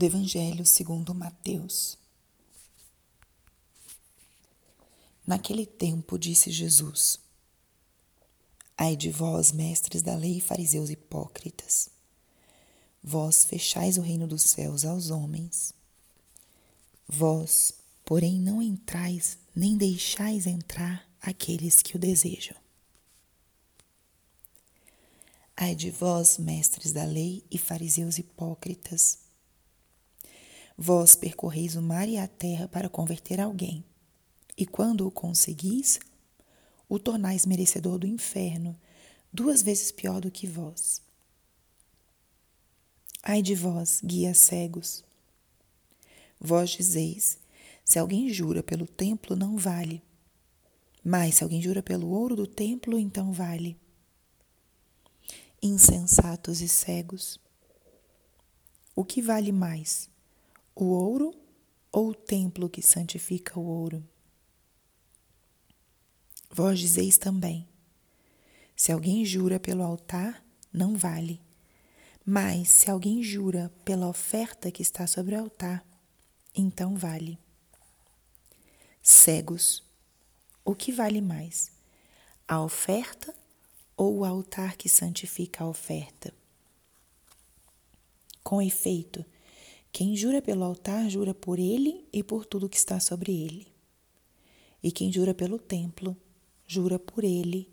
do Evangelho segundo Mateus. Naquele tempo disse Jesus: Ai de vós, mestres da lei e fariseus hipócritas, vós fechais o reino dos céus aos homens. Vós, porém, não entrais nem deixais entrar aqueles que o desejam. Ai de vós, mestres da lei e fariseus hipócritas, Vós percorreis o mar e a terra para converter alguém, e quando o conseguis, o tornais merecedor do inferno, duas vezes pior do que vós. Ai de vós, guias cegos! Vós dizeis: se alguém jura pelo templo, não vale. Mas se alguém jura pelo ouro do templo, então vale. Insensatos e cegos! O que vale mais? O ouro ou o templo que santifica o ouro? Vós dizeis também: se alguém jura pelo altar, não vale. Mas se alguém jura pela oferta que está sobre o altar, então vale. Cegos, o que vale mais? A oferta ou o altar que santifica a oferta? Com efeito, quem jura pelo altar, jura por ele e por tudo que está sobre ele. E quem jura pelo templo, jura por ele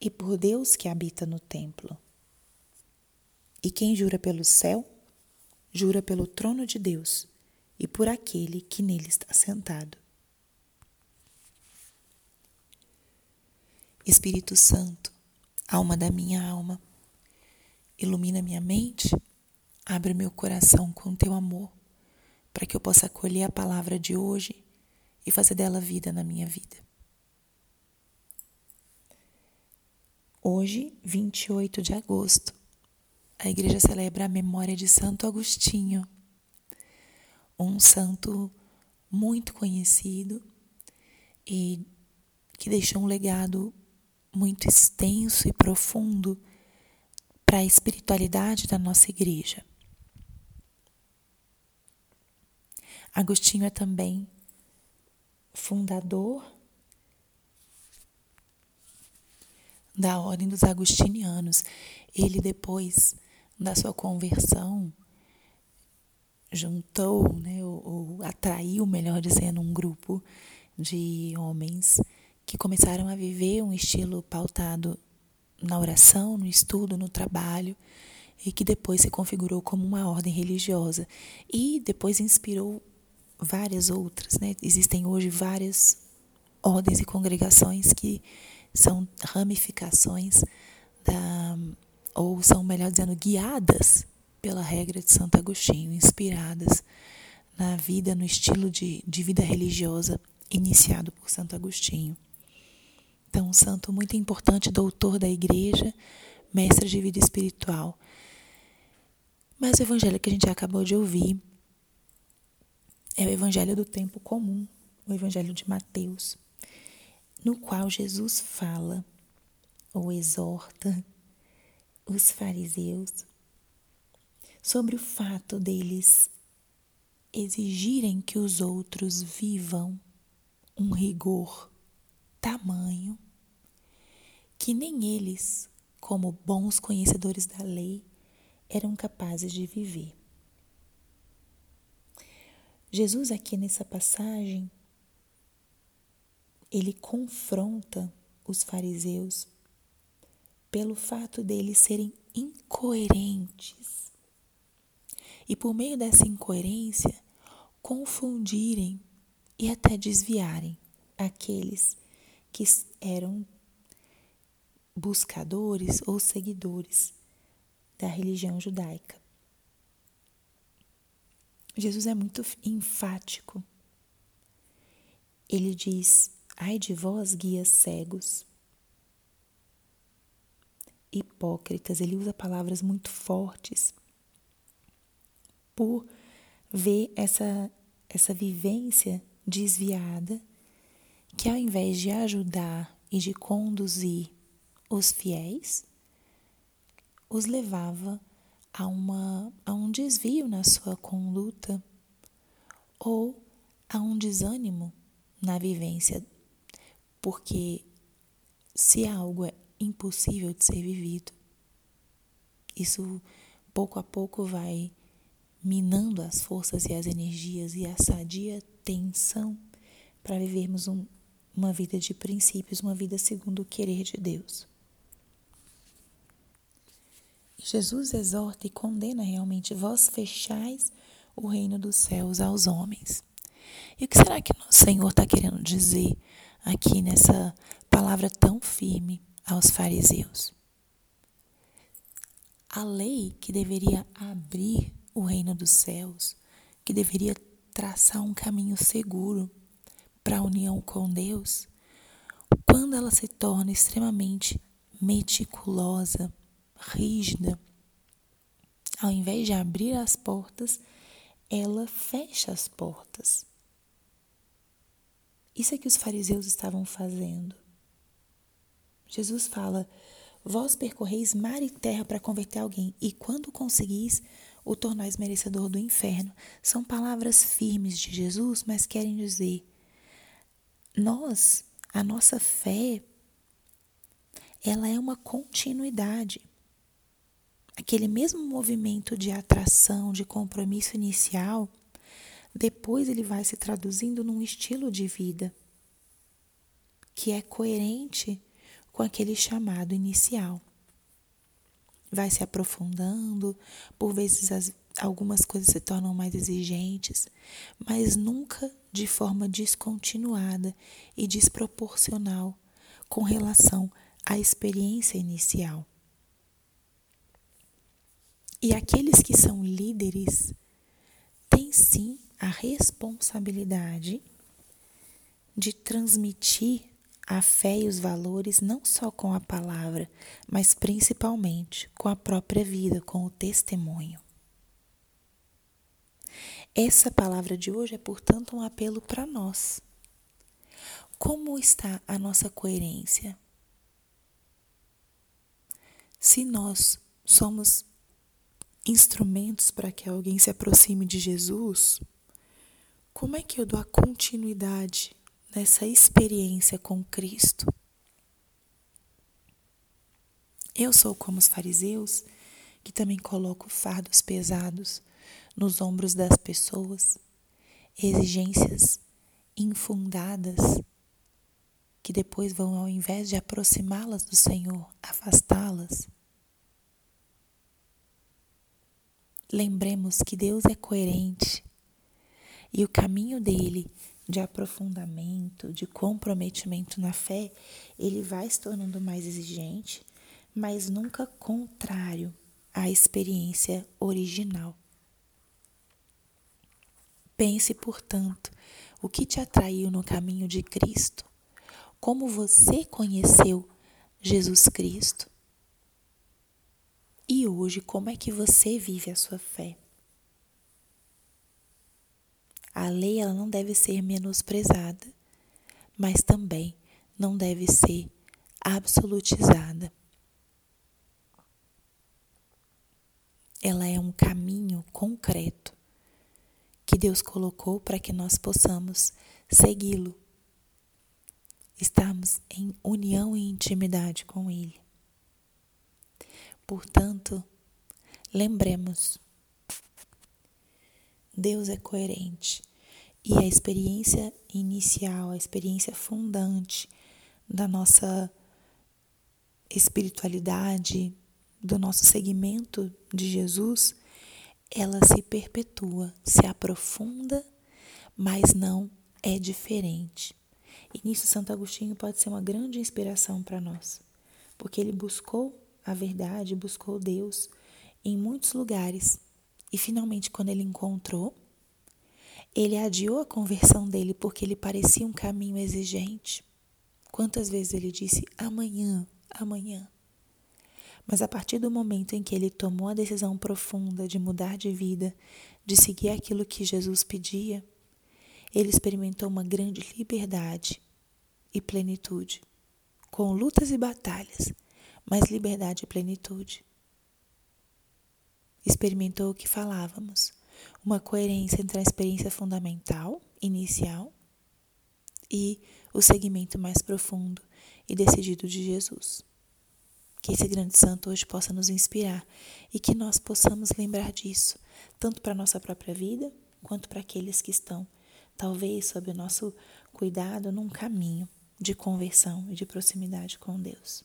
e por Deus que habita no templo. E quem jura pelo céu, jura pelo trono de Deus e por aquele que nele está sentado. Espírito Santo, alma da minha alma, ilumina minha mente Abre meu coração com teu amor, para que eu possa acolher a palavra de hoje e fazer dela vida na minha vida. Hoje, 28 de agosto, a igreja celebra a memória de Santo Agostinho, um santo muito conhecido e que deixou um legado muito extenso e profundo para a espiritualidade da nossa igreja. Agostinho é também fundador da Ordem dos Agostinianos. Ele, depois da sua conversão, juntou, né, ou, ou atraiu, melhor dizendo, um grupo de homens que começaram a viver um estilo pautado na oração, no estudo, no trabalho, e que depois se configurou como uma ordem religiosa e depois inspirou várias outras, né? Existem hoje várias ordens e congregações que são ramificações da ou são melhor dizendo guiadas pela regra de Santo Agostinho, inspiradas na vida, no estilo de, de vida religiosa iniciado por Santo Agostinho. Então, um santo muito importante, doutor da igreja, mestre de vida espiritual. Mas o evangelho que a gente acabou de ouvir é o evangelho do tempo comum, o evangelho de Mateus, no qual Jesus fala ou exorta os fariseus sobre o fato deles exigirem que os outros vivam um rigor tamanho que nem eles, como bons conhecedores da lei, eram capazes de viver. Jesus, aqui nessa passagem, ele confronta os fariseus pelo fato deles serem incoerentes. E por meio dessa incoerência, confundirem e até desviarem aqueles que eram buscadores ou seguidores da religião judaica. Jesus é muito enfático. Ele diz: Ai de vós, guias cegos, hipócritas. Ele usa palavras muito fortes por ver essa, essa vivência desviada que, ao invés de ajudar e de conduzir os fiéis, os levava a, uma, a um desvio na sua conduta ou a um desânimo na vivência, porque se algo é impossível de ser vivido, isso pouco a pouco vai minando as forças e as energias e a sadia tensão para vivermos um, uma vida de princípios, uma vida segundo o querer de Deus. Jesus exorta e condena realmente: vós fechais o reino dos céus aos homens. E o que será que o Senhor está querendo dizer aqui nessa palavra tão firme aos fariseus? A lei que deveria abrir o reino dos céus, que deveria traçar um caminho seguro para a união com Deus, quando ela se torna extremamente meticulosa, rígida, ao invés de abrir as portas, ela fecha as portas. Isso é que os fariseus estavam fazendo. Jesus fala: Vós percorreis mar e terra para converter alguém, e quando conseguis, o tornais merecedor do inferno. São palavras firmes de Jesus, mas querem dizer: nós, a nossa fé, ela é uma continuidade aquele mesmo movimento de atração, de compromisso inicial, depois ele vai se traduzindo num estilo de vida que é coerente com aquele chamado inicial. Vai se aprofundando, por vezes as, algumas coisas se tornam mais exigentes, mas nunca de forma descontinuada e desproporcional com relação à experiência inicial. E aqueles que são líderes têm sim a responsabilidade de transmitir a fé e os valores não só com a palavra, mas principalmente com a própria vida, com o testemunho. Essa palavra de hoje é, portanto, um apelo para nós. Como está a nossa coerência? Se nós somos instrumentos para que alguém se aproxime de Jesus, como é que eu dou a continuidade nessa experiência com Cristo? Eu sou como os fariseus, que também coloco fardos pesados nos ombros das pessoas, exigências infundadas que depois vão, ao invés de aproximá-las do Senhor, afastá-las. Lembremos que Deus é coerente e o caminho dele de aprofundamento, de comprometimento na fé, ele vai se tornando mais exigente, mas nunca contrário à experiência original. Pense, portanto, o que te atraiu no caminho de Cristo, como você conheceu Jesus Cristo e hoje, como é que você vive a sua fé? A lei ela não deve ser menosprezada, mas também não deve ser absolutizada. Ela é um caminho concreto que Deus colocou para que nós possamos segui-lo, estarmos em união e intimidade com Ele. Portanto, lembremos: Deus é coerente e a experiência inicial, a experiência fundante da nossa espiritualidade, do nosso segmento de Jesus, ela se perpetua, se aprofunda, mas não é diferente. E nisso Santo Agostinho pode ser uma grande inspiração para nós, porque ele buscou a verdade, buscou Deus em muitos lugares. E finalmente, quando ele encontrou, ele adiou a conversão dele porque ele parecia um caminho exigente. Quantas vezes ele disse amanhã, amanhã. Mas a partir do momento em que ele tomou a decisão profunda de mudar de vida, de seguir aquilo que Jesus pedia, ele experimentou uma grande liberdade e plenitude, com lutas e batalhas, mas liberdade e plenitude. experimentou o que falávamos, uma coerência entre a experiência fundamental, inicial, e o segmento mais profundo e decidido de Jesus. Que esse grande santo hoje possa nos inspirar e que nós possamos lembrar disso, tanto para a nossa própria vida, quanto para aqueles que estão, talvez, sob o nosso cuidado, num caminho de conversão e de proximidade com Deus.